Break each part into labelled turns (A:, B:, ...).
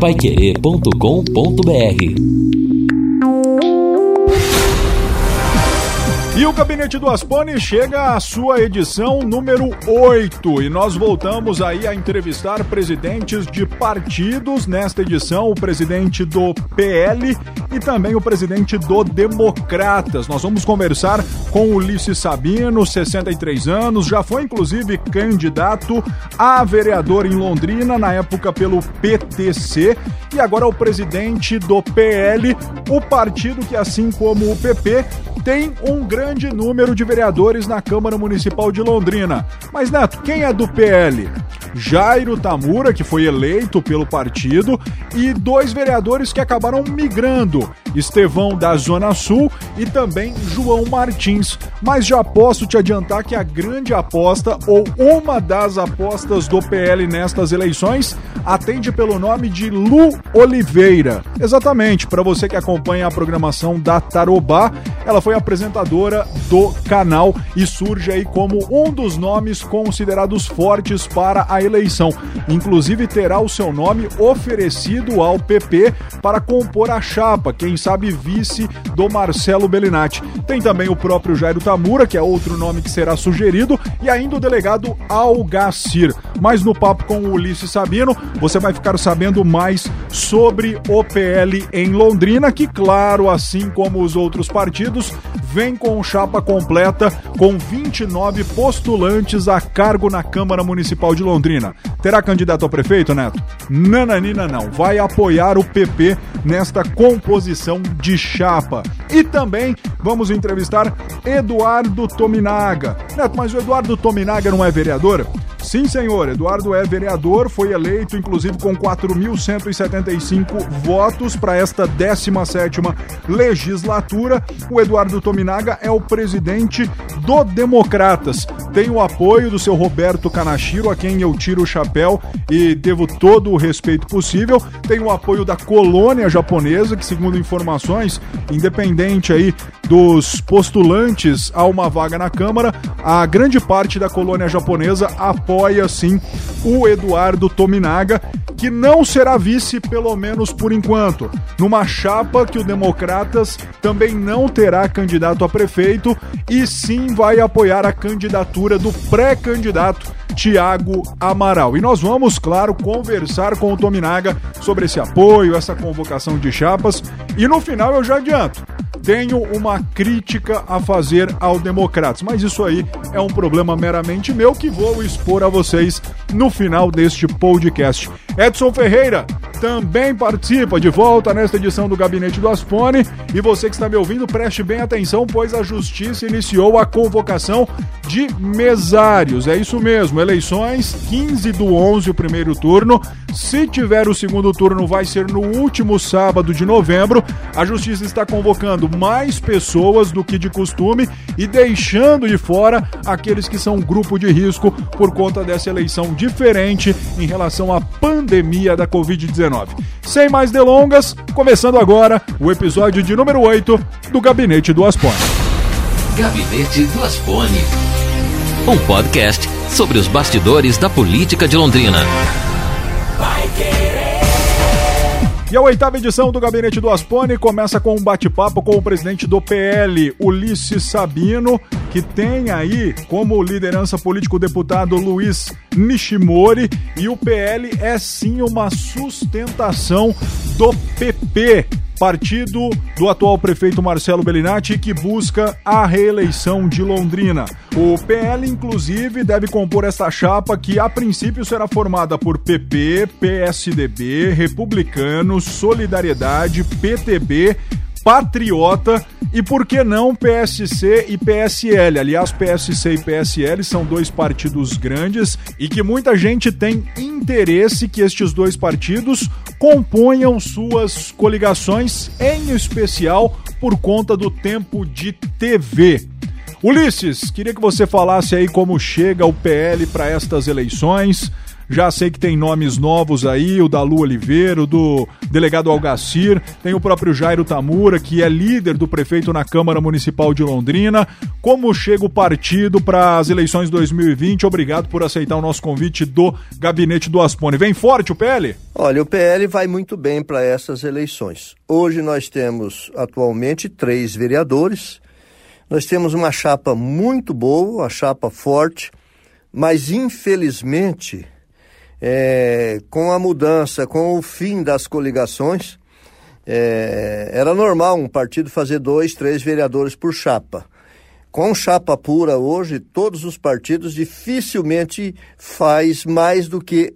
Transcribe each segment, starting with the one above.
A: paiquerê.com.br
B: E o Gabinete do Aspone chega à sua edição número 8 e nós voltamos aí a entrevistar presidentes de partidos. Nesta edição, o presidente do PL e também o presidente do Democratas. Nós vamos conversar com Ulisses Sabino, 63 anos, já foi inclusive candidato a vereador em Londrina na época pelo PTC e agora é o presidente do PL, o partido que assim como o PP tem um grande número de vereadores na Câmara Municipal de Londrina. Mas, Neto, quem é do PL? Jairo Tamura, que foi eleito pelo partido, e dois vereadores que acabaram migrando, Estevão da Zona Sul e também João Martins. Mas já posso te adiantar que a grande aposta, ou uma das apostas do PL nestas eleições, atende pelo nome de Lu Oliveira. Exatamente, para você que acompanha a programação da Tarobá, ela foi apresentadora do canal e surge aí como um dos nomes considerados fortes para a eleição. Inclusive terá o seu nome oferecido ao PP para compor a chapa, quem sabe vice do Marcelo Bellinati. Tem também o próprio Jairo Tamura, que é outro nome que será sugerido, e ainda o delegado Algacir. Mas no papo com o Ulisses Sabino, você vai ficar sabendo mais sobre o PL em Londrina, que claro, assim como os outros partidos, vem com chapa completa com 29 postulantes a cargo na Câmara Municipal de Londrina. Terá candidato a prefeito, Neto? Nananina não. Vai apoiar o PP nesta composição de chapa. E também vamos entrevistar Eduardo Tominaga. Neto, mas o Eduardo Tominaga não é vereador? Sim, senhor. Eduardo é vereador, foi eleito inclusive com 4.175 votos para esta 17ª legislatura. O Eduardo Tominaga é o presidente do Democratas. Tem o apoio do seu Roberto Kanashiro, a quem eu tiro o chapéu e devo todo o respeito possível. Tem o apoio da colônia japonesa, que segundo informações, independente aí dos postulantes a uma vaga na Câmara, a grande parte da colônia japonesa apoia sim o Eduardo Tominaga, que não será vice, pelo menos por enquanto, numa chapa que o Democratas também não terá candidato a prefeito e sim vai apoiar a candidatura do pré-candidato Tiago Amaral. E nós vamos, claro, conversar com o Tominaga sobre esse apoio, essa convocação de chapas. E no final eu já adianto tenho uma crítica a fazer ao Democratas, mas isso aí é um problema meramente meu que vou expor a vocês no final deste podcast. Edson Ferreira também participa de volta nesta edição do Gabinete do Aspone. E você que está me ouvindo, preste bem atenção, pois a Justiça iniciou a convocação de mesários. É isso mesmo, eleições 15 do 11, o primeiro turno. Se tiver o segundo turno, vai ser no último sábado de novembro. A Justiça está convocando mais pessoas do que de costume e deixando de fora aqueles que são grupo de risco por conta dessa eleição diferente em relação à pandemia da Covid-19. Sem mais delongas, começando agora o episódio de número 8 do Gabinete do Aspone.
A: Gabinete do Aspone. Um podcast sobre os bastidores da política de Londrina.
B: E a oitava edição do Gabinete do Aspone começa com um bate-papo com o presidente do PL, Ulisses Sabino, que tem aí como liderança político o deputado Luiz Nishimori. E o PL é sim uma sustentação do PP partido do atual prefeito Marcelo Bellinati, que busca a reeleição de Londrina. O PL, inclusive, deve compor esta chapa que, a princípio, será formada por PP, PSDB, Republicanos, Solidariedade, PTB, Patriota e por que não PSC e PSL? Aliás, PSC e PSL são dois partidos grandes e que muita gente tem interesse que estes dois partidos componham suas coligações, em especial por conta do tempo de TV. Ulisses, queria que você falasse aí como chega o PL para estas eleições. Já sei que tem nomes novos aí, o da Lu Oliveira, o do delegado Algacir, tem o próprio Jairo Tamura, que é líder do prefeito na Câmara Municipal de Londrina. Como chega o partido para as eleições 2020? Obrigado por aceitar o nosso convite do Gabinete do Aspone. Vem forte o PL?
C: Olha, o PL vai muito bem para essas eleições. Hoje nós temos atualmente três vereadores. Nós temos uma chapa muito boa, uma chapa forte, mas infelizmente, é, com a mudança, com o fim das coligações, é, era normal um partido fazer dois, três vereadores por chapa. Com chapa pura hoje, todos os partidos dificilmente faz mais do que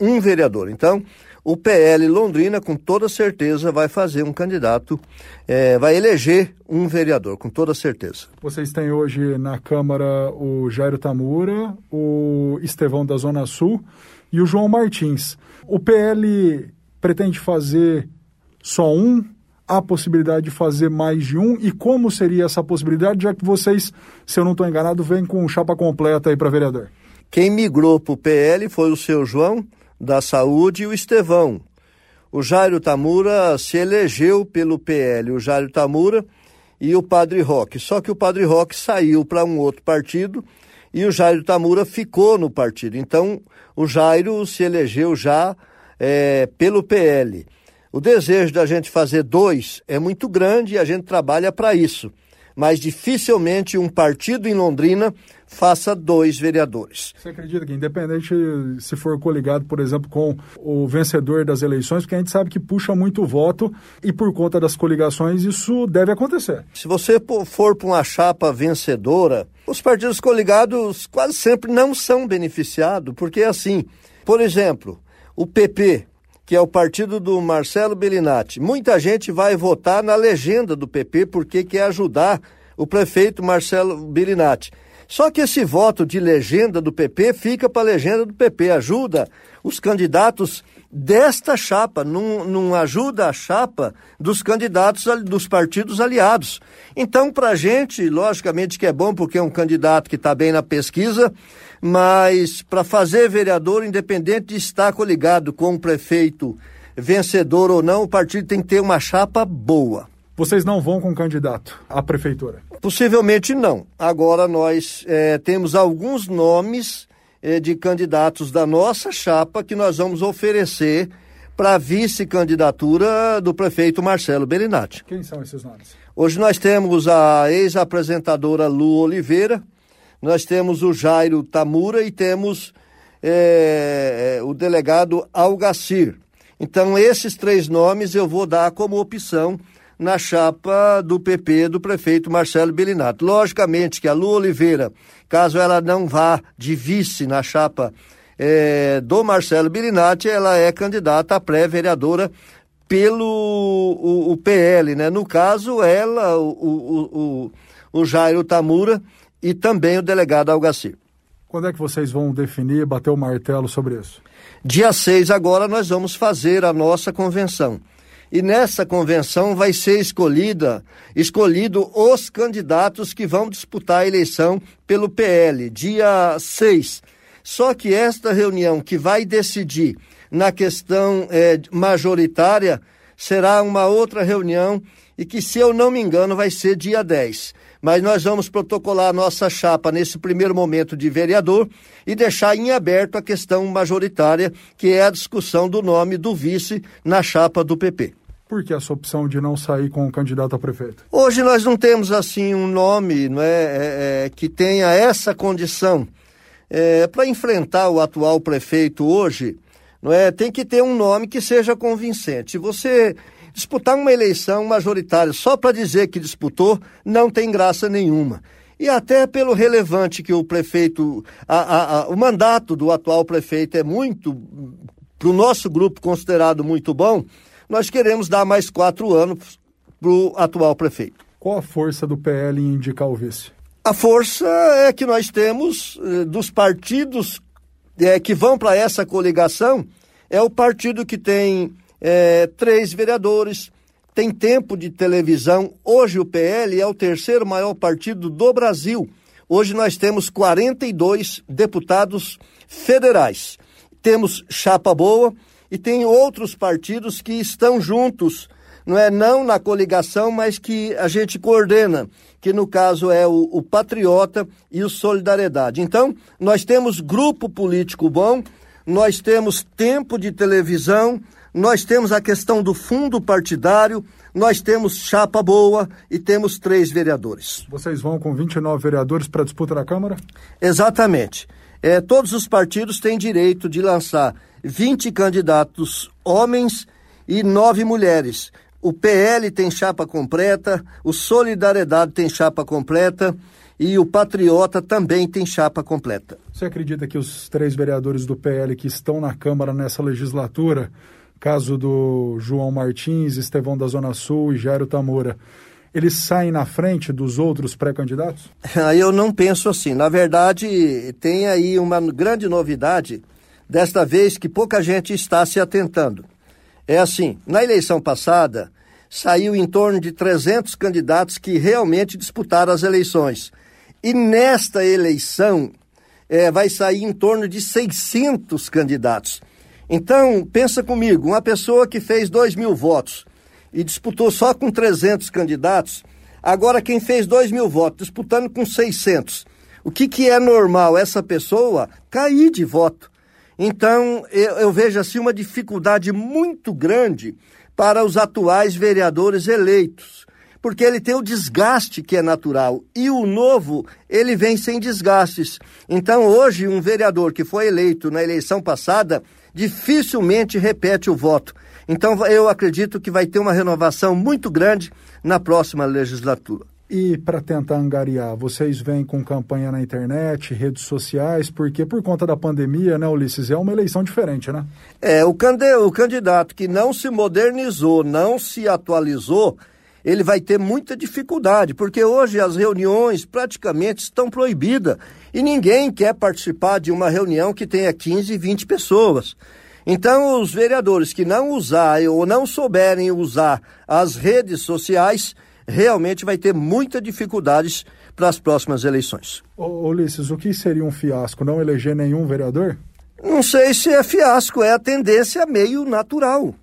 C: um vereador. Então, o PL Londrina, com toda certeza, vai fazer um candidato, é, vai eleger um vereador, com toda certeza.
B: Vocês têm hoje na Câmara o Jairo Tamura, o Estevão da Zona Sul e o João Martins. O PL pretende fazer só um? Há possibilidade de fazer mais de um? E como seria essa possibilidade, já que vocês, se eu não estou enganado, vêm com chapa completa aí para vereador?
C: Quem migrou para o PL foi o seu João da Saúde e o Estevão. O Jairo Tamura se elegeu pelo PL, o Jairo Tamura e o Padre Roque. Só que o Padre Roque saiu para um outro partido e o Jairo Tamura ficou no partido. Então, o Jairo se elegeu já é, pelo PL. O desejo da gente fazer dois é muito grande e a gente trabalha para isso. Mas dificilmente um partido em Londrina faça dois vereadores.
B: Você acredita que, independente se for coligado, por exemplo, com o vencedor das eleições, porque a gente sabe que puxa muito voto e por conta das coligações isso deve acontecer.
C: Se você for para uma chapa vencedora, os partidos coligados quase sempre não são beneficiados, porque é assim, por exemplo, o PP, que é o partido do Marcelo Bellinati, muita gente vai votar na legenda do PP porque quer ajudar o prefeito Marcelo Bellinati. Só que esse voto de legenda do PP fica para a legenda do PP, ajuda os candidatos desta chapa, não, não ajuda a chapa dos candidatos dos partidos aliados. Então, para a gente, logicamente que é bom, porque é um candidato que está bem na pesquisa, mas para fazer vereador, independente de estar coligado com o prefeito vencedor ou não, o partido tem que ter uma chapa boa.
B: Vocês não vão com candidato à prefeitura?
C: Possivelmente não. Agora nós é, temos alguns nomes é, de candidatos da nossa chapa que nós vamos oferecer para a vice-candidatura do prefeito Marcelo Berinati.
B: Quem são esses nomes?
C: Hoje nós temos a ex-apresentadora Lu Oliveira, nós temos o Jairo Tamura e temos é, o delegado Algacir. Então, esses três nomes eu vou dar como opção na chapa do PP do prefeito Marcelo Belinato. Logicamente que a Lu Oliveira, caso ela não vá de vice na chapa é, do Marcelo Bellinati, ela é candidata a pré-vereadora pelo o, o, PL, né? No caso, ela, o, o, o, o Jairo Tamura e também o delegado Algacir.
B: Quando é que vocês vão definir, bater o martelo sobre isso?
C: Dia 6 agora nós vamos fazer a nossa convenção e nessa convenção vai ser escolhida, escolhido os candidatos que vão disputar a eleição pelo PL, dia 6. Só que esta reunião que vai decidir na questão é, majoritária será uma outra reunião e que, se eu não me engano, vai ser dia 10. Mas nós vamos protocolar a nossa chapa nesse primeiro momento de vereador e deixar em aberto a questão majoritária, que é a discussão do nome do vice na chapa do PP.
B: Por que essa opção de não sair com o candidato a prefeito?
C: Hoje nós não temos assim um nome não é, é, é que tenha essa condição. É, Para enfrentar o atual prefeito hoje, não é, tem que ter um nome que seja convincente. Você disputar uma eleição majoritária só para dizer que disputou, não tem graça nenhuma. E até pelo relevante que o prefeito, a, a, a, o mandato do atual prefeito é muito, para o nosso grupo, considerado muito bom nós queremos dar mais quatro anos para o atual prefeito.
B: Qual a força do PL em indicar o vice?
C: A força é que nós temos eh, dos partidos eh, que vão para essa coligação, é o partido que tem eh, três vereadores, tem tempo de televisão. Hoje o PL é o terceiro maior partido do Brasil. Hoje nós temos 42 deputados federais temos chapa boa e tem outros partidos que estão juntos, não é não na coligação, mas que a gente coordena, que no caso é o, o Patriota e o Solidariedade. Então, nós temos grupo político bom, nós temos tempo de televisão, nós temos a questão do fundo partidário, nós temos chapa boa e temos três vereadores.
B: Vocês vão com 29 vereadores para a disputa da Câmara?
C: Exatamente. É, todos os partidos têm direito de lançar 20 candidatos homens e nove mulheres. O PL tem chapa completa, o Solidariedade tem chapa completa e o Patriota também tem chapa completa.
B: Você acredita que os três vereadores do PL que estão na Câmara nessa legislatura, caso do João Martins, Estevão da Zona Sul e Jairo Tamura, eles saem na frente dos outros pré-candidatos?
C: Eu não penso assim. Na verdade, tem aí uma grande novidade, desta vez que pouca gente está se atentando. É assim, na eleição passada, saiu em torno de 300 candidatos que realmente disputaram as eleições. E nesta eleição, é, vai sair em torno de 600 candidatos. Então, pensa comigo, uma pessoa que fez 2 mil votos e disputou só com 300 candidatos, agora quem fez 2 mil votos disputando com 600, o que, que é normal? Essa pessoa cair de voto. Então, eu, eu vejo assim uma dificuldade muito grande para os atuais vereadores eleitos, porque ele tem o desgaste que é natural e o novo ele vem sem desgastes. Então, hoje, um vereador que foi eleito na eleição passada dificilmente repete o voto. Então, eu acredito que vai ter uma renovação muito grande na próxima legislatura.
B: E para tentar angariar, vocês vêm com campanha na internet, redes sociais, porque por conta da pandemia, né, Ulisses, é uma eleição diferente, né?
C: É, o, o candidato que não se modernizou, não se atualizou, ele vai ter muita dificuldade, porque hoje as reuniões praticamente estão proibidas e ninguém quer participar de uma reunião que tenha 15, 20 pessoas. Então, os vereadores que não usarem ou não souberem usar as redes sociais, realmente vai ter muitas dificuldades para as próximas eleições.
B: Ô, Ulisses, o que seria um fiasco? Não eleger nenhum vereador?
C: Não sei se é fiasco, é a tendência meio natural.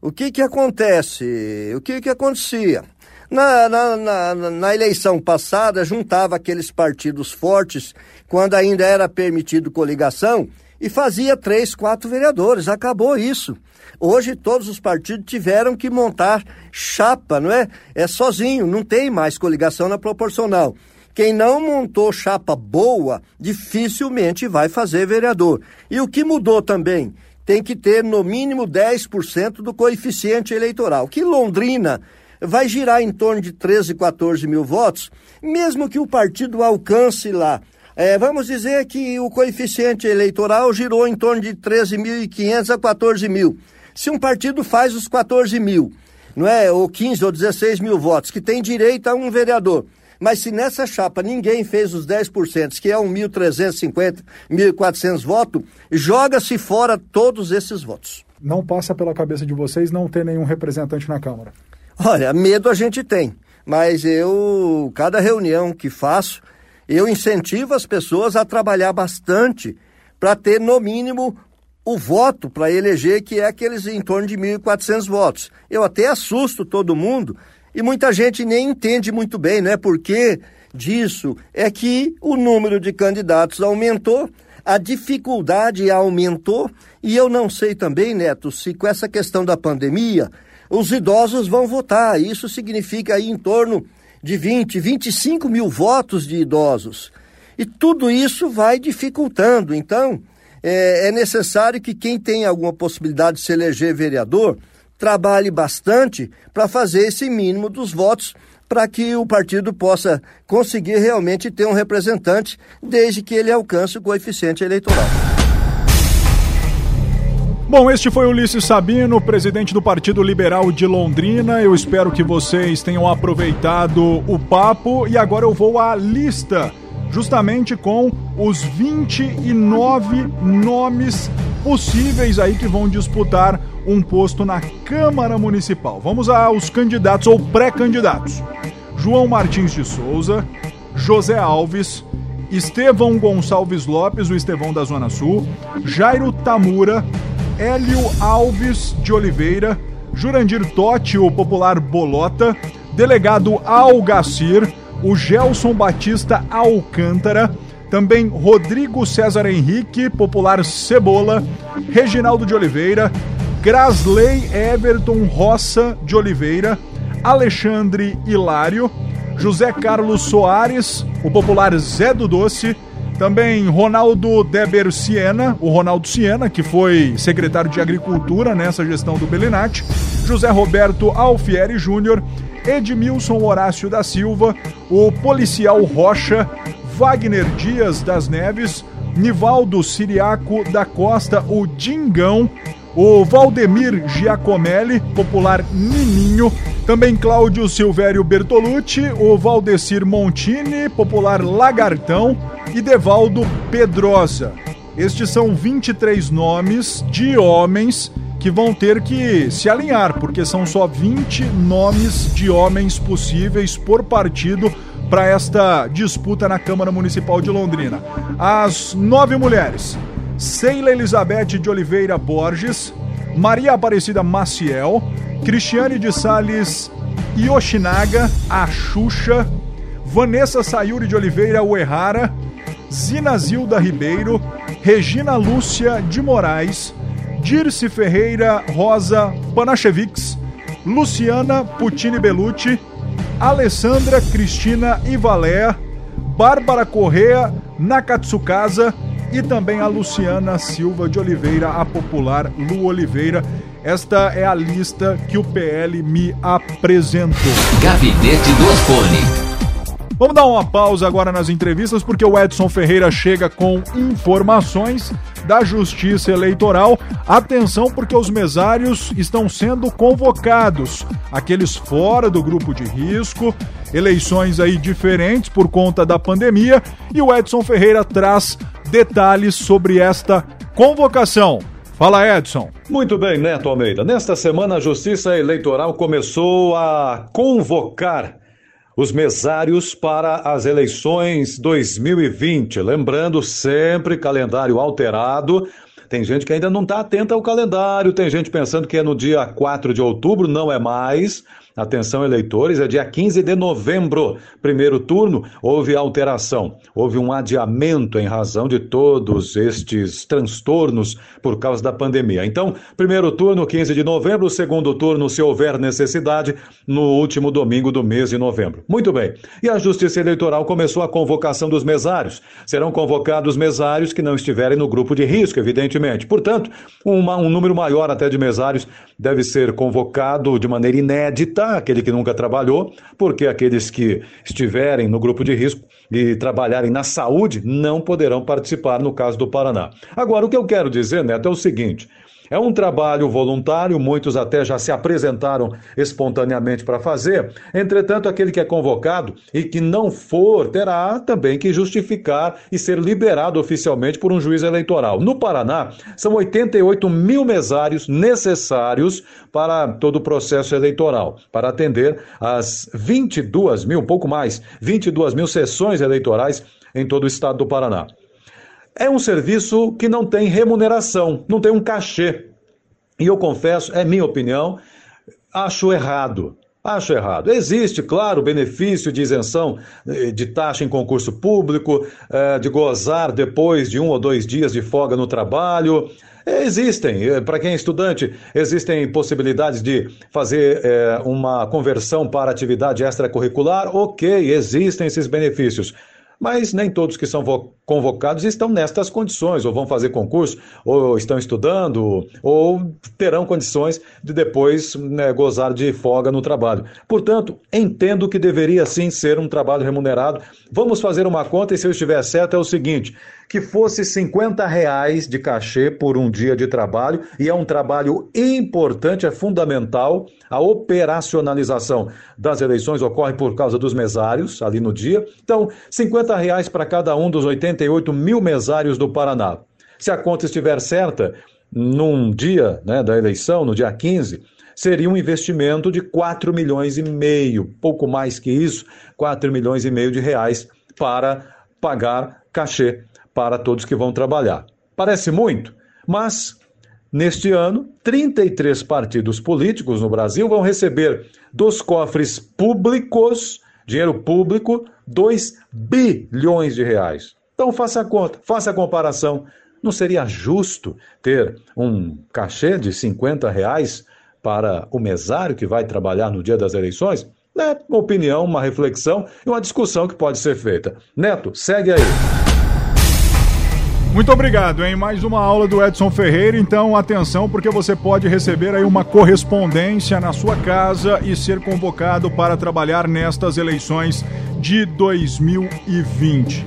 C: O que que acontece? O que que acontecia? Na, na, na, na, eleição passada, juntava aqueles partidos fortes, quando ainda era permitido coligação, e fazia três, quatro vereadores. Acabou isso. Hoje todos os partidos tiveram que montar chapa, não é? É sozinho, não tem mais coligação na proporcional. Quem não montou chapa boa, dificilmente vai fazer vereador. E o que mudou também? Tem que ter no mínimo 10% do coeficiente eleitoral. Que Londrina vai girar em torno de 13, 14 mil votos, mesmo que o partido alcance lá é, vamos dizer que o coeficiente eleitoral girou em torno de 13.500 a 14 mil. Se um partido faz os 14 mil, não é, ou 15 ou 16 mil votos, que tem direito a um vereador, mas se nessa chapa ninguém fez os 10%, que é um 1.350, 1.400 votos, joga-se fora todos esses votos.
B: Não passa pela cabeça de vocês não ter nenhum representante na Câmara?
C: Olha, medo a gente tem, mas eu, cada reunião que faço, eu incentivo as pessoas a trabalhar bastante para ter, no mínimo, o voto para eleger, que é aqueles em torno de 1.400 votos. Eu até assusto todo mundo e muita gente nem entende muito bem, né? Porque disso é que o número de candidatos aumentou, a dificuldade aumentou e eu não sei também, Neto, se com essa questão da pandemia os idosos vão votar. Isso significa aí em torno de 20, 25 mil votos de idosos. E tudo isso vai dificultando. Então, é, é necessário que quem tem alguma possibilidade de se eleger vereador trabalhe bastante para fazer esse mínimo dos votos para que o partido possa conseguir realmente ter um representante, desde que ele alcance o coeficiente eleitoral.
B: Bom, este foi Ulisses Sabino, presidente do Partido Liberal de Londrina. Eu espero que vocês tenham aproveitado o papo e agora eu vou à lista, justamente com os 29 nomes possíveis aí que vão disputar um posto na Câmara Municipal. Vamos aos candidatos ou pré-candidatos. João Martins de Souza, José Alves, Estevão Gonçalves Lopes, o Estevão da Zona Sul, Jairo Tamura, Hélio Alves de Oliveira, Jurandir Totti, o popular Bolota, delegado Algacir, o Gelson Batista Alcântara, também Rodrigo César Henrique, popular Cebola, Reginaldo de Oliveira, Grasley Everton Roça de Oliveira, Alexandre Hilário, José Carlos Soares, o popular Zé do Doce, também Ronaldo Deber Siena, o Ronaldo Siena, que foi secretário de Agricultura nessa gestão do Belinati, José Roberto Alfieri Júnior, Edmilson Horácio da Silva, o policial Rocha, Wagner Dias das Neves, Nivaldo Siriaco da Costa, o Dingão, o Valdemir Giacomelli, popular Nininho, também Cláudio Silvério Bertolucci, o Valdecir Montini, popular Lagartão, e Devaldo Pedrosa. Estes são 23 nomes de homens que vão ter que se alinhar, porque são só 20 nomes de homens possíveis por partido para esta disputa na Câmara Municipal de Londrina. As nove mulheres: Ceila Elizabeth de Oliveira Borges, Maria Aparecida Maciel, Cristiane de Sales Yoshinaga, a Xuxa, Vanessa Sayuri de Oliveira Uerrara, Zina Zilda Ribeiro, Regina Lúcia de Moraes, Dirce Ferreira Rosa Panachevics, Luciana Putini Belucci, Alessandra Cristina Ivalea, Bárbara Correa Nakatsukasa e também a Luciana Silva de Oliveira, a popular Lu Oliveira. Esta é a lista que o PL me apresentou.
A: Gabinete do Asfone.
B: Vamos dar uma pausa agora nas entrevistas, porque o Edson Ferreira chega com informações da Justiça Eleitoral. Atenção, porque os mesários estão sendo convocados, aqueles fora do grupo de risco, eleições aí diferentes por conta da pandemia, e o Edson Ferreira traz detalhes sobre esta convocação. Fala, Edson.
D: Muito bem, Neto Almeida. Nesta semana, a Justiça Eleitoral começou a convocar os mesários para as eleições 2020. Lembrando sempre calendário alterado. Tem gente que ainda não está atenta ao calendário, tem gente pensando que é no dia 4 de outubro, não é mais. Atenção, eleitores, é dia 15 de novembro. Primeiro turno, houve alteração, houve um adiamento em razão de todos estes transtornos por causa da pandemia. Então, primeiro turno, 15 de novembro, segundo turno, se houver necessidade, no último domingo do mês de novembro. Muito bem. E a Justiça Eleitoral começou a convocação dos mesários. Serão convocados mesários que não estiverem no grupo de risco, evidentemente. Portanto, uma, um número maior até de mesários deve ser convocado de maneira inédita aquele que nunca trabalhou, porque aqueles que estiverem no grupo de risco e trabalharem na saúde não poderão participar no caso do Paraná. Agora, o que eu quero dizer, Neto, é o seguinte: é um trabalho voluntário, muitos até já se apresentaram espontaneamente para fazer. Entretanto, aquele que é convocado e que não for, terá também que justificar e ser liberado oficialmente por um juiz eleitoral. No Paraná, são 88 mil mesários necessários para todo o processo eleitoral, para atender as 22 mil, pouco mais, 22 mil sessões eleitorais em todo o estado do Paraná. É um serviço que não tem remuneração, não tem um cachê. E eu confesso, é minha opinião, acho errado. Acho errado. Existe, claro, benefício de isenção eh, de taxa em concurso público, eh, de gozar depois de um ou dois dias de folga no trabalho. Existem, eh, para quem é estudante, existem possibilidades de fazer uma conversão para atividade extracurricular. Ok, existem esses benefícios mas nem todos que são convocados estão nestas condições, ou vão fazer concurso, ou estão estudando, ou terão condições de depois né, gozar de folga no trabalho. Portanto, entendo que deveria sim ser um trabalho remunerado. Vamos fazer uma conta e se eu estiver certo é o seguinte: que fosse 50 reais de cachê por um dia de trabalho, e é um trabalho importante, é fundamental. A operacionalização das eleições ocorre por causa dos mesários ali no dia. Então, 50 reais para cada um dos 88 mil mesários do Paraná. Se a conta estiver certa, num dia né, da eleição, no dia 15, seria um investimento de 4 milhões e meio, pouco mais que isso, 4 milhões e meio de reais para pagar cachê para todos que vão trabalhar. Parece muito, mas neste ano, 33 partidos políticos no Brasil vão receber dos cofres públicos, dinheiro público, 2 bilhões de reais. Então faça a conta, faça a comparação. Não seria justo ter um cachê de 50 reais para o mesário que vai trabalhar no dia das eleições? É uma opinião, uma reflexão e uma discussão que pode ser feita. Neto, segue aí.
B: Muito obrigado, hein? Mais uma aula do Edson Ferreira. Então, atenção, porque você pode receber aí uma correspondência na sua casa e ser convocado para trabalhar nestas eleições de 2020.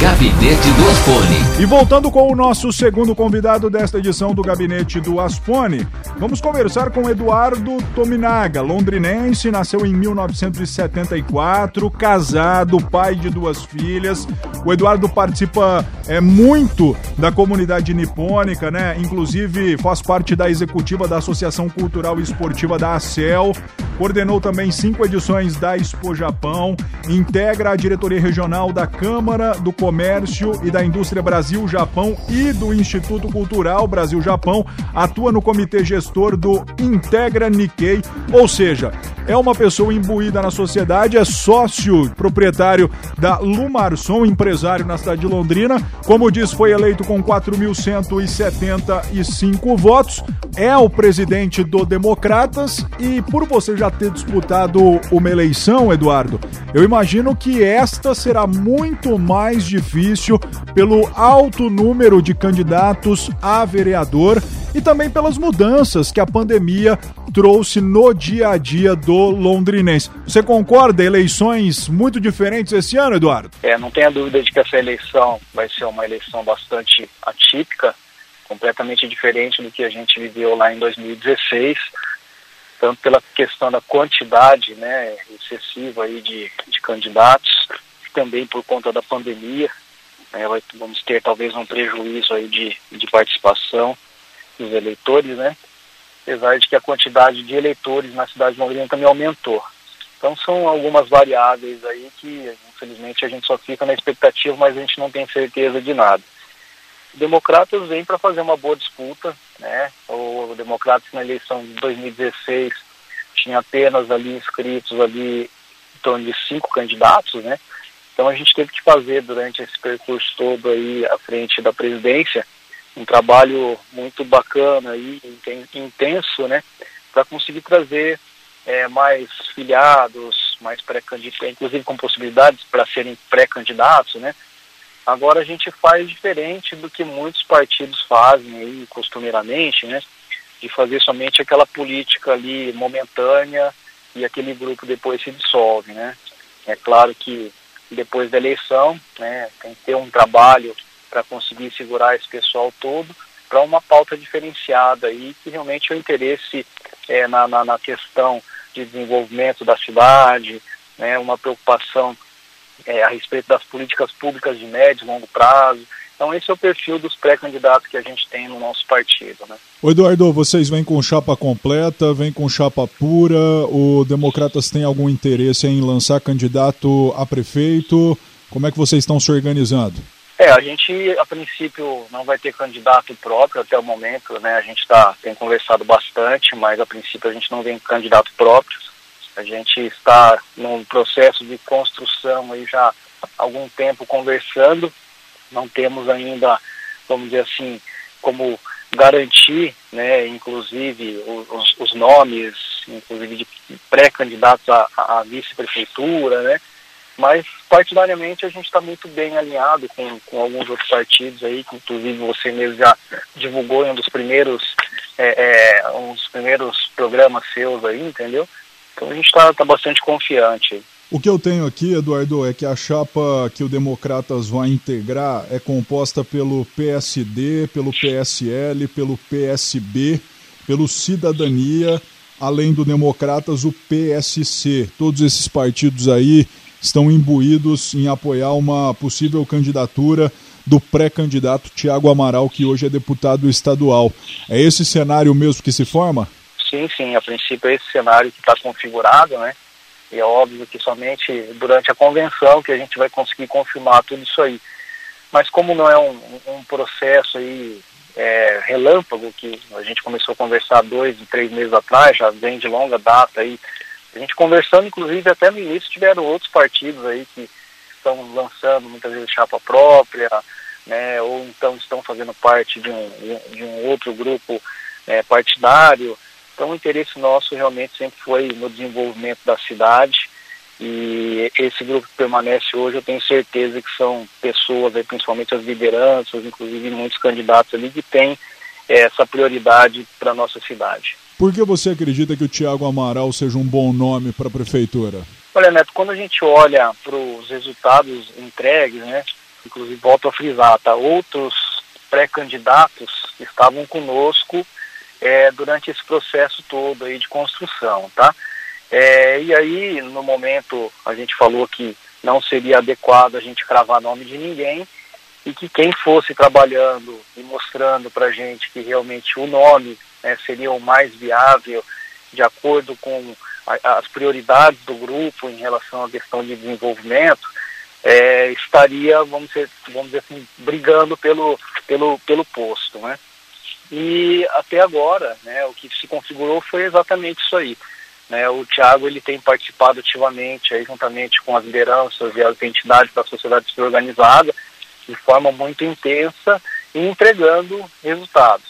A: Gabinete do Aspone.
B: E voltando com o nosso segundo convidado desta edição do Gabinete do Aspone, vamos conversar com Eduardo Tominaga, londrinense, nasceu em 1974, casado, pai de duas filhas. O Eduardo participa é, muito da comunidade nipônica, né? Inclusive faz parte da executiva da Associação Cultural e Esportiva da ACEL, coordenou também cinco edições da Expo Japão, integra a diretoria regional da Câmara do Comércio Comércio e da Indústria Brasil-Japão e do Instituto Cultural Brasil-Japão, atua no comitê gestor do Integra Nikkei, ou seja, é uma pessoa imbuída na sociedade, é sócio proprietário da Lumarson, empresário na cidade de Londrina. Como diz, foi eleito com 4.175 votos, é o presidente do Democratas e por você já ter disputado uma eleição, Eduardo, eu imagino que esta será muito mais difícil difícil pelo alto número de candidatos a vereador e também pelas mudanças que a pandemia trouxe no dia a dia do londrinense. Você concorda? Eleições muito diferentes esse ano, Eduardo?
E: É, não tenha dúvida de que essa eleição vai ser uma eleição bastante atípica, completamente diferente do que a gente viveu lá em 2016, tanto pela questão da quantidade né, excessiva aí de, de candidatos, também por conta da pandemia. Né, vamos ter talvez um prejuízo aí de, de participação dos eleitores, né? Apesar de que a quantidade de eleitores na cidade de Londrina também aumentou. Então são algumas variáveis aí que infelizmente a gente só fica na expectativa, mas a gente não tem certeza de nada. Democratas vem para fazer uma boa disputa, né? O Democratas na eleição de 2016 tinha apenas ali inscritos ali em torno de cinco candidatos, né? Então a gente teve que fazer durante esse percurso todo aí à frente da presidência um trabalho muito bacana e intenso, né, para conseguir trazer é, mais filiados, mais pré-candidatos, inclusive com possibilidades para serem pré-candidatos, né. Agora a gente faz diferente do que muitos partidos fazem aí costumeiramente, né, de fazer somente aquela política ali momentânea e aquele grupo depois se dissolve, né. É claro que depois da eleição, né, tem que ter um trabalho para conseguir segurar esse pessoal todo para uma pauta diferenciada aí, que realmente é o interesse é, na, na, na, questão de desenvolvimento da cidade, né, uma preocupação é, a respeito das políticas públicas de médio e longo prazo, então esse é o perfil dos pré-candidatos que a gente tem no nosso partido. Né?
B: O Eduardo, vocês vêm com chapa completa, vêm com chapa pura, o Democratas tem algum interesse em lançar candidato a prefeito? Como é que vocês estão se organizando?
E: É, a gente a princípio não vai ter candidato próprio até o momento, né? A gente tá, tem conversado bastante, mas a princípio a gente não vem candidato próprio. A gente está num processo de construção aí já há algum tempo conversando não temos ainda, vamos dizer assim, como garantir, né, inclusive os, os nomes, inclusive de pré-candidatos à, à vice-prefeitura, né, mas partidariamente a gente está muito bem alinhado com, com alguns outros partidos aí, que inclusive você mesmo já divulgou em um dos primeiros, é, é, um dos primeiros programas seus aí, entendeu? Então a gente está tá bastante confiante.
B: O que eu tenho aqui, Eduardo, é que a chapa que o Democratas vai integrar é composta pelo PSD, pelo PSL, pelo PSB, pelo Cidadania, além do Democratas, o PSC. Todos esses partidos aí estão imbuídos em apoiar uma possível candidatura do pré-candidato Tiago Amaral, que hoje é deputado estadual. É esse cenário mesmo que se forma?
E: Sim, sim. A princípio é esse cenário que está configurado, né? E é óbvio que somente durante a convenção que a gente vai conseguir confirmar tudo isso aí. Mas como não é um, um processo aí é, relâmpago, que a gente começou a conversar dois, três meses atrás, já vem de longa data aí, a gente conversando, inclusive até no início tiveram outros partidos aí que estão lançando muitas vezes chapa própria, né, ou então estão fazendo parte de um, de um outro grupo é, partidário. Então o interesse nosso realmente sempre foi no desenvolvimento da cidade e esse grupo que permanece hoje, eu tenho certeza que são pessoas, principalmente as lideranças, inclusive muitos candidatos ali, que têm é, essa prioridade para a nossa cidade.
B: Por que você acredita que o Tiago Amaral seja um bom nome para a prefeitura?
E: Olha, Neto, quando a gente olha para os resultados entregues, né, inclusive volto a frisar, tá, outros pré-candidatos estavam conosco é, durante esse processo todo aí de construção, tá? É, e aí, no momento, a gente falou que não seria adequado a gente cravar nome de ninguém e que quem fosse trabalhando e mostrando para gente que realmente o nome né, seria o mais viável de acordo com a, as prioridades do grupo em relação à questão de desenvolvimento, é, estaria, vamos dizer, vamos dizer assim, brigando pelo, pelo, pelo posto, né? E até agora, né, o que se configurou foi exatamente isso aí. Né, o Tiago ele tem participado ativamente, aí, juntamente com as lideranças e as entidades da sociedade civil organizada, de forma muito intensa e entregando resultados,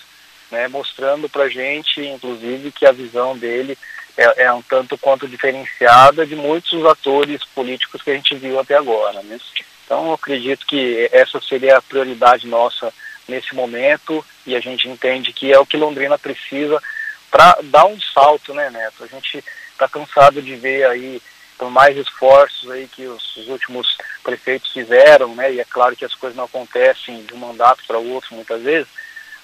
E: né, mostrando para a gente, inclusive, que a visão dele é, é, um tanto quanto diferenciada de muitos atores políticos que a gente viu até agora. Né? Então, eu acredito que essa seria a prioridade nossa nesse momento e a gente entende que é o que Londrina precisa para dar um salto, né, Neto? A gente está cansado de ver aí por mais esforços aí que os, os, últimos prefeitos fizeram, né? E é claro que as coisas não acontecem de um mandato para outro muitas vezes,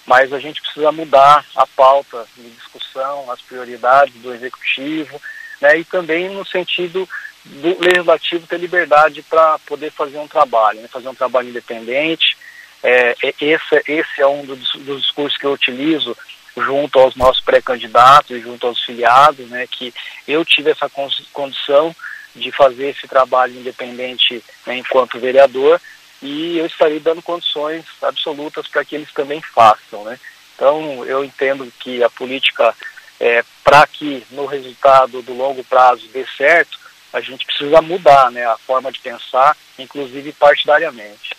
E: mas a gente precisa mudar a pauta de discussão, as prioridades do executivo, né? E também no sentido do legislativo ter liberdade para poder fazer um trabalho, né? fazer um trabalho independente, é, é, esse, esse é um dos, dos discursos que eu utilizo junto aos nossos pré-candidatos e junto aos filiados, né, que eu tive essa condição de fazer esse trabalho independente né, enquanto vereador e eu estarei dando condições absolutas para que eles também façam, né. Então eu entendo que a política é, para que no resultado do longo prazo dê certo, a gente precisa mudar, né, a forma de pensar, inclusive partidariamente.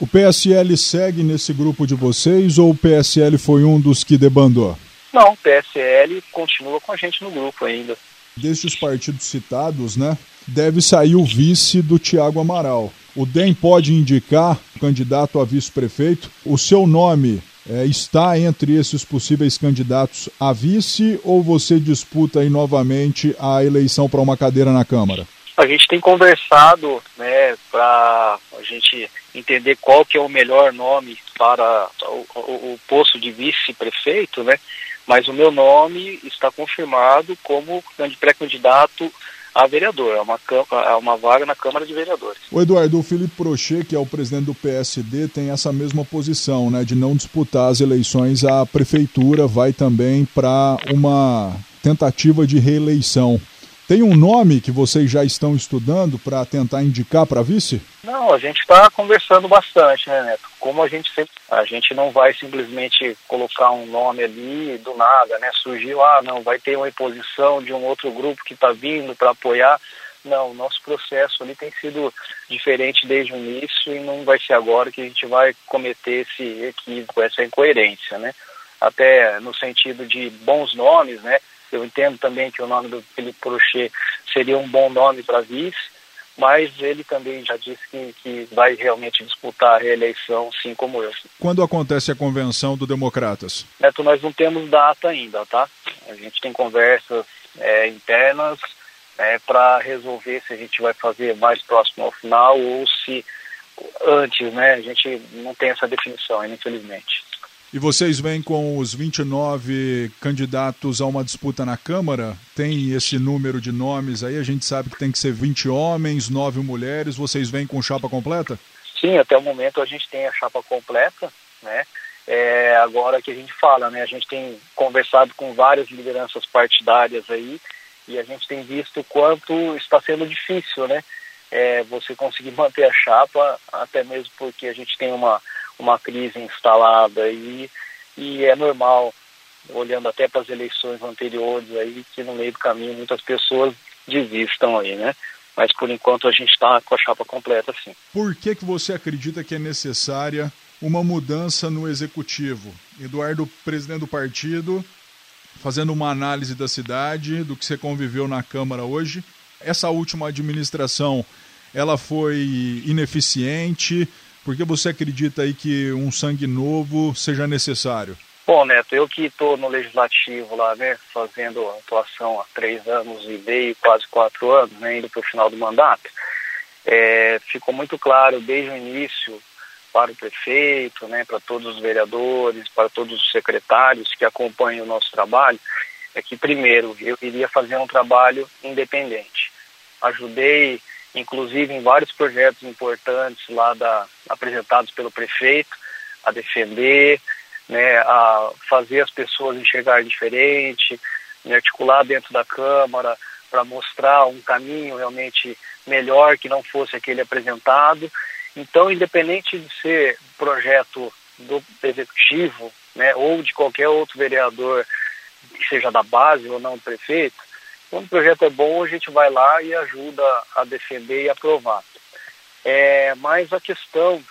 B: O PSL segue nesse grupo de vocês ou o PSL foi um dos que debandou?
E: Não, o PSL continua com a gente no grupo ainda.
B: Destes partidos citados, né, deve sair o vice do Tiago Amaral. O DEM pode indicar o candidato a vice-prefeito. O seu nome é, está entre esses possíveis candidatos a vice ou você disputa aí novamente a eleição para uma cadeira na Câmara?
E: A gente tem conversado né, para a gente entender qual que é o melhor nome para o, o, o posto de vice-prefeito, né? Mas o meu nome está confirmado como pré-candidato a vereador, é uma, é uma vaga na Câmara de Vereadores.
B: O Eduardo, o Felipe Prochet, que é o presidente do PSD, tem essa mesma posição, né, de não disputar as eleições à prefeitura, vai também para uma tentativa de reeleição. Tem um nome que vocês já estão estudando para tentar indicar para vice?
E: Não, a gente está conversando bastante, né, Neto? Como a gente sempre, a gente não vai simplesmente colocar um nome ali do nada, né? Surgiu, ah, não, vai ter uma imposição de um outro grupo que está vindo para apoiar. Não, nosso processo ali tem sido diferente desde o início e não vai ser agora que a gente vai cometer esse equívoco, essa incoerência, né? Até no sentido de bons nomes, né? Eu entendo também que o nome do Felipe Prochet seria um bom nome para vice, mas ele também já disse que, que vai realmente disputar a reeleição, sim como eu.
B: Quando acontece a convenção do Democratas?
E: Neto, nós não temos data ainda, tá? A gente tem conversas é, internas é, para resolver se a gente vai fazer mais próximo ao final ou se antes, né? A gente não tem essa definição, infelizmente.
B: E vocês vêm com os 29 candidatos a uma disputa na Câmara? Tem esse número de nomes aí? A gente sabe que tem que ser 20 homens, 9 mulheres. Vocês vêm com chapa completa?
E: Sim, até o momento a gente tem a chapa completa, né? É, agora que a gente fala, né? A gente tem conversado com várias lideranças partidárias aí E a gente tem visto quanto está sendo difícil, né? É, você conseguir manter a chapa, até mesmo porque a gente tem uma, uma crise instalada aí, e é normal, olhando até para as eleições anteriores aí, que no meio do caminho muitas pessoas desistam aí, né? Mas por enquanto a gente está com a chapa completa, sim.
B: Por que, que você acredita que é necessária uma mudança no executivo? Eduardo, presidente do partido, fazendo uma análise da cidade, do que você conviveu na Câmara hoje. Essa última administração, ela foi ineficiente? Por que você acredita aí que um sangue novo seja necessário?
E: Bom, Neto, eu que estou no Legislativo lá, né, fazendo atuação há três anos e meio, quase quatro anos, né, indo para o final do mandato, é, ficou muito claro desde o início para o prefeito, né, para todos os vereadores, para todos os secretários que acompanham o nosso trabalho, é que, primeiro, eu iria fazer um trabalho independente. Ajudei, inclusive, em vários projetos importantes lá da, apresentados pelo prefeito, a defender, né, a fazer as pessoas enxergar diferente, me articular dentro da Câmara para mostrar um caminho realmente melhor que não fosse aquele apresentado. Então, independente de ser projeto do executivo, né, ou de qualquer outro vereador que seja da base ou não do prefeito, quando o projeto é bom, a gente vai lá e ajuda a defender e aprovar. É, mas a questão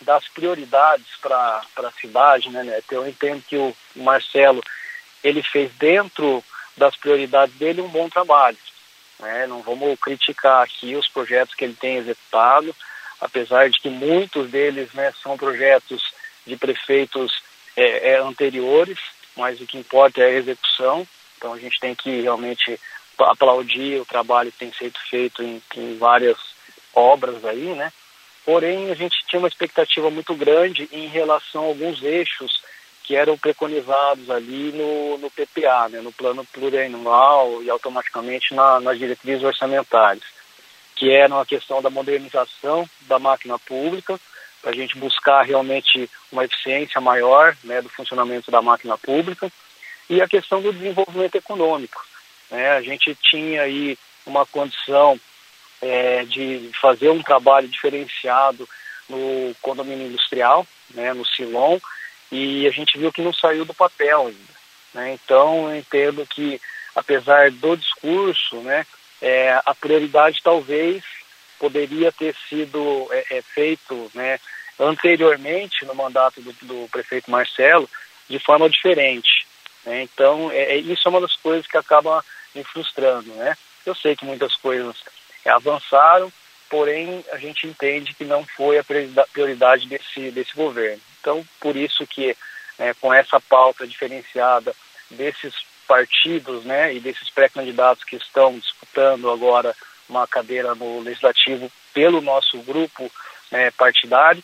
E: das prioridades para a cidade, né, Neto? Eu entendo que o Marcelo ele fez dentro das prioridades dele um bom trabalho. Né? Não vamos criticar aqui os projetos que ele tem executado, apesar de que muitos deles né, são projetos de prefeitos é, é, anteriores, mas o que importa é a execução. Então a gente tem que realmente aplaudir o trabalho que tem sido feito em, em várias obras aí, né? Porém, a gente tinha uma expectativa muito grande em relação a alguns eixos que eram preconizados ali no, no PPA, né, no plano plurianual e automaticamente na, nas diretrizes orçamentárias, que eram a questão da modernização da máquina pública, para a gente buscar realmente uma eficiência maior né, do funcionamento da máquina pública, e a questão do desenvolvimento econômico. Né, a gente tinha aí uma condição é, de fazer um trabalho diferenciado no condomínio industrial, né, no Silon, e a gente viu que não saiu do papel ainda. Né? Então, eu entendo que, apesar do discurso, né, é, a prioridade talvez poderia ter sido é, é, feito né, anteriormente no mandato do, do, prefeito Marcelo de forma diferente. Né? Então, é, é, isso é uma das coisas que acaba me frustrando. Né? Eu sei que muitas coisas avançaram, porém a gente entende que não foi a prioridade desse, desse governo. Então, por isso que é, com essa pauta diferenciada desses partidos né, e desses pré-candidatos que estão disputando agora uma cadeira no legislativo pelo nosso grupo né, partidário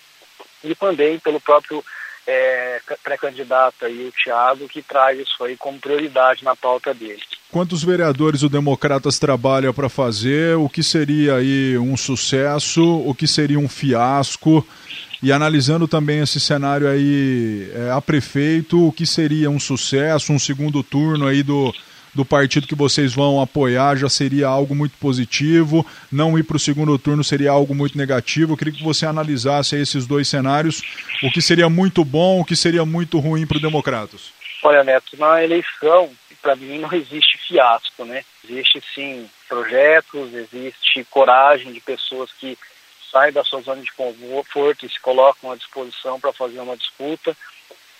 E: e também pelo próprio é, pré-candidato aí, o Thiago, que traz isso aí como prioridade na pauta dele.
B: Quantos vereadores o Democratas trabalha para fazer? O que seria aí um sucesso? O que seria um fiasco? E analisando também esse cenário aí é, a prefeito, o que seria um sucesso, um segundo turno aí do, do partido que vocês vão apoiar já seria algo muito positivo, não ir para o segundo turno seria algo muito negativo. Eu queria que você analisasse esses dois cenários, o que seria muito bom, o que seria muito ruim para o Democratas.
E: Olha, Neto, na eleição, para mim não existe fiasco, né? Existe sim projetos, existe coragem de pessoas que saem da sua zona de conforto e se colocam à disposição para fazer uma disputa.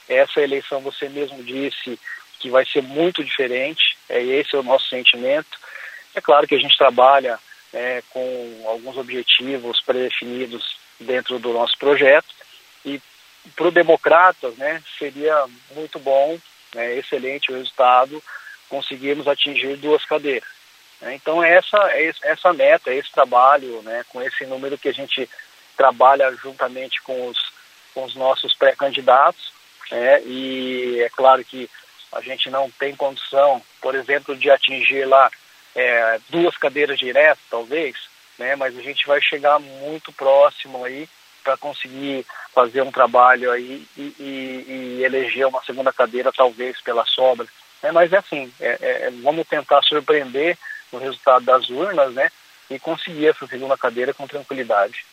E: Essa eleição, você mesmo disse, que vai ser muito diferente, é, esse é o nosso sentimento. É claro que a gente trabalha é, com alguns objetivos pré-definidos dentro do nosso projeto e para o Democratas né, seria muito bom, né, excelente o resultado, conseguirmos atingir duas cadeiras. Né. Então essa é essa meta, esse trabalho, né, com esse número que a gente trabalha juntamente com os, com os nossos pré-candidatos, né, e é claro que a gente não tem condição, por exemplo, de atingir lá é, duas cadeiras diretas, talvez, né? Mas a gente vai chegar muito próximo aí para conseguir fazer um trabalho aí e, e, e, eleger uma segunda cadeira, talvez pela sobra Né? Mas é assim, é, é, vamos tentar surpreender no resultado das urnas, né? E conseguir essa segunda cadeira com tranquilidade.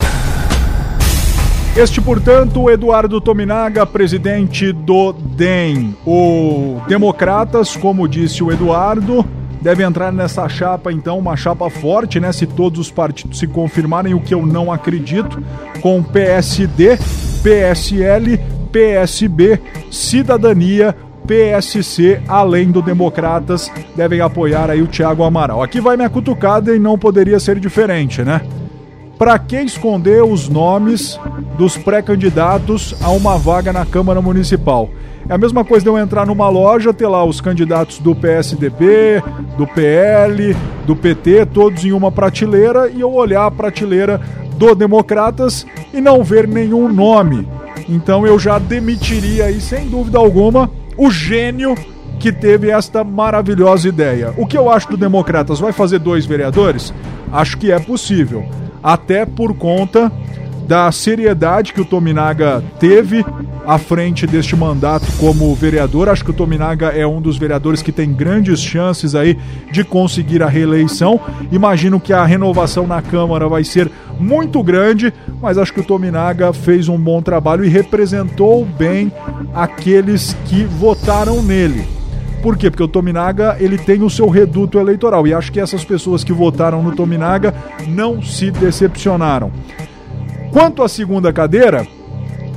B: Este, portanto, Eduardo Tominaga, presidente do DEM. O Democratas, como disse o Eduardo, deve entrar nessa chapa, então, uma chapa forte, né? Se todos os partidos se confirmarem, o que eu não acredito, com PSD, PSL, PSB, Cidadania, PSC, além do Democratas, devem apoiar aí o Thiago Amaral. Aqui vai minha cutucada e não poderia ser diferente, né? Para que esconder os nomes dos pré-candidatos a uma vaga na Câmara Municipal? É a mesma coisa de eu entrar numa loja, ter lá os candidatos do PSDB, do PL, do PT, todos em uma prateleira, e eu olhar a prateleira do Democratas e não ver nenhum nome. Então eu já demitiria aí, sem dúvida alguma, o gênio que teve esta maravilhosa ideia. O que eu acho do Democratas? Vai fazer dois vereadores? Acho que é possível até por conta da seriedade que o Tominaga teve à frente deste mandato como vereador. Acho que o Tominaga é um dos vereadores que tem grandes chances aí de conseguir a reeleição. Imagino que a renovação na Câmara vai ser muito grande, mas acho que o Tominaga fez um bom trabalho e representou bem aqueles que votaram nele. Por quê? Porque o Tominaga ele tem o seu reduto eleitoral e acho que essas pessoas que votaram no Tominaga não se decepcionaram. Quanto à segunda cadeira,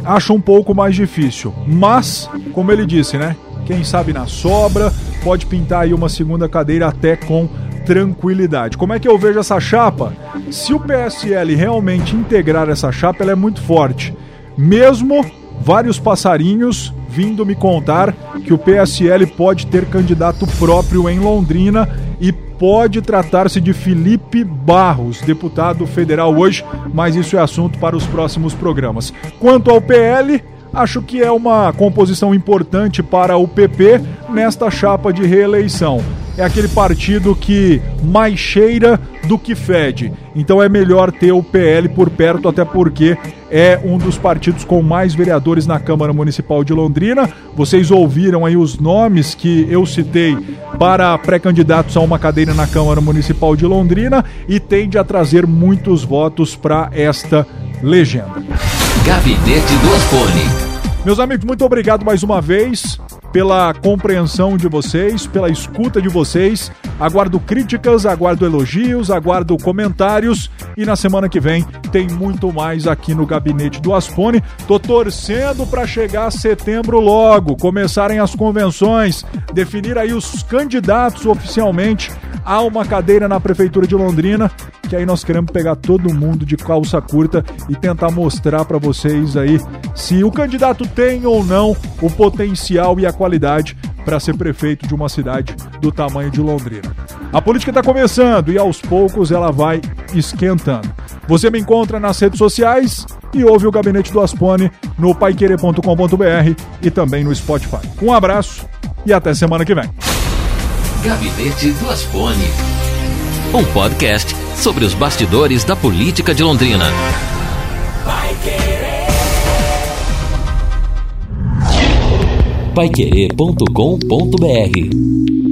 B: acho um pouco mais difícil, mas como ele disse, né? Quem sabe na sobra pode pintar aí uma segunda cadeira até com tranquilidade. Como é que eu vejo essa chapa? Se o PSL realmente integrar essa chapa, ela é muito forte. Mesmo vários passarinhos vindo me contar que o PSL pode ter candidato próprio em Londrina e pode tratar-se de Felipe Barros, deputado federal hoje, mas isso é assunto para os próximos programas. Quanto ao PL, acho que é uma composição importante para o PP nesta chapa de reeleição é aquele partido que mais cheira do que fede. Então é melhor ter o PL por perto, até porque é um dos partidos com mais vereadores na Câmara Municipal de Londrina. Vocês ouviram aí os nomes que eu citei para pré-candidatos a uma cadeira na Câmara Municipal de Londrina e tende a trazer muitos votos para esta legenda.
A: Gabinete do Asfone.
B: Meus amigos, muito obrigado mais uma vez pela compreensão de vocês, pela escuta de vocês. Aguardo críticas, aguardo elogios, aguardo comentários e na semana que vem tem muito mais aqui no gabinete do Aspone. Tô torcendo para chegar setembro logo, começarem as convenções, definir aí os candidatos oficialmente a uma cadeira na prefeitura de Londrina, que aí nós queremos pegar todo mundo de calça curta e tentar mostrar para vocês aí se o candidato tem ou não o potencial e a qualidade para ser prefeito de uma cidade do tamanho de Londrina. A política está começando e aos poucos ela vai esquentando. Você me encontra nas redes sociais e ouve o Gabinete do Aspone no paiquerê.com.br e também no Spotify. Um abraço e até semana que vem.
A: Gabinete do Aspone. Um podcast sobre os bastidores da política de Londrina. Paiquerê.com.br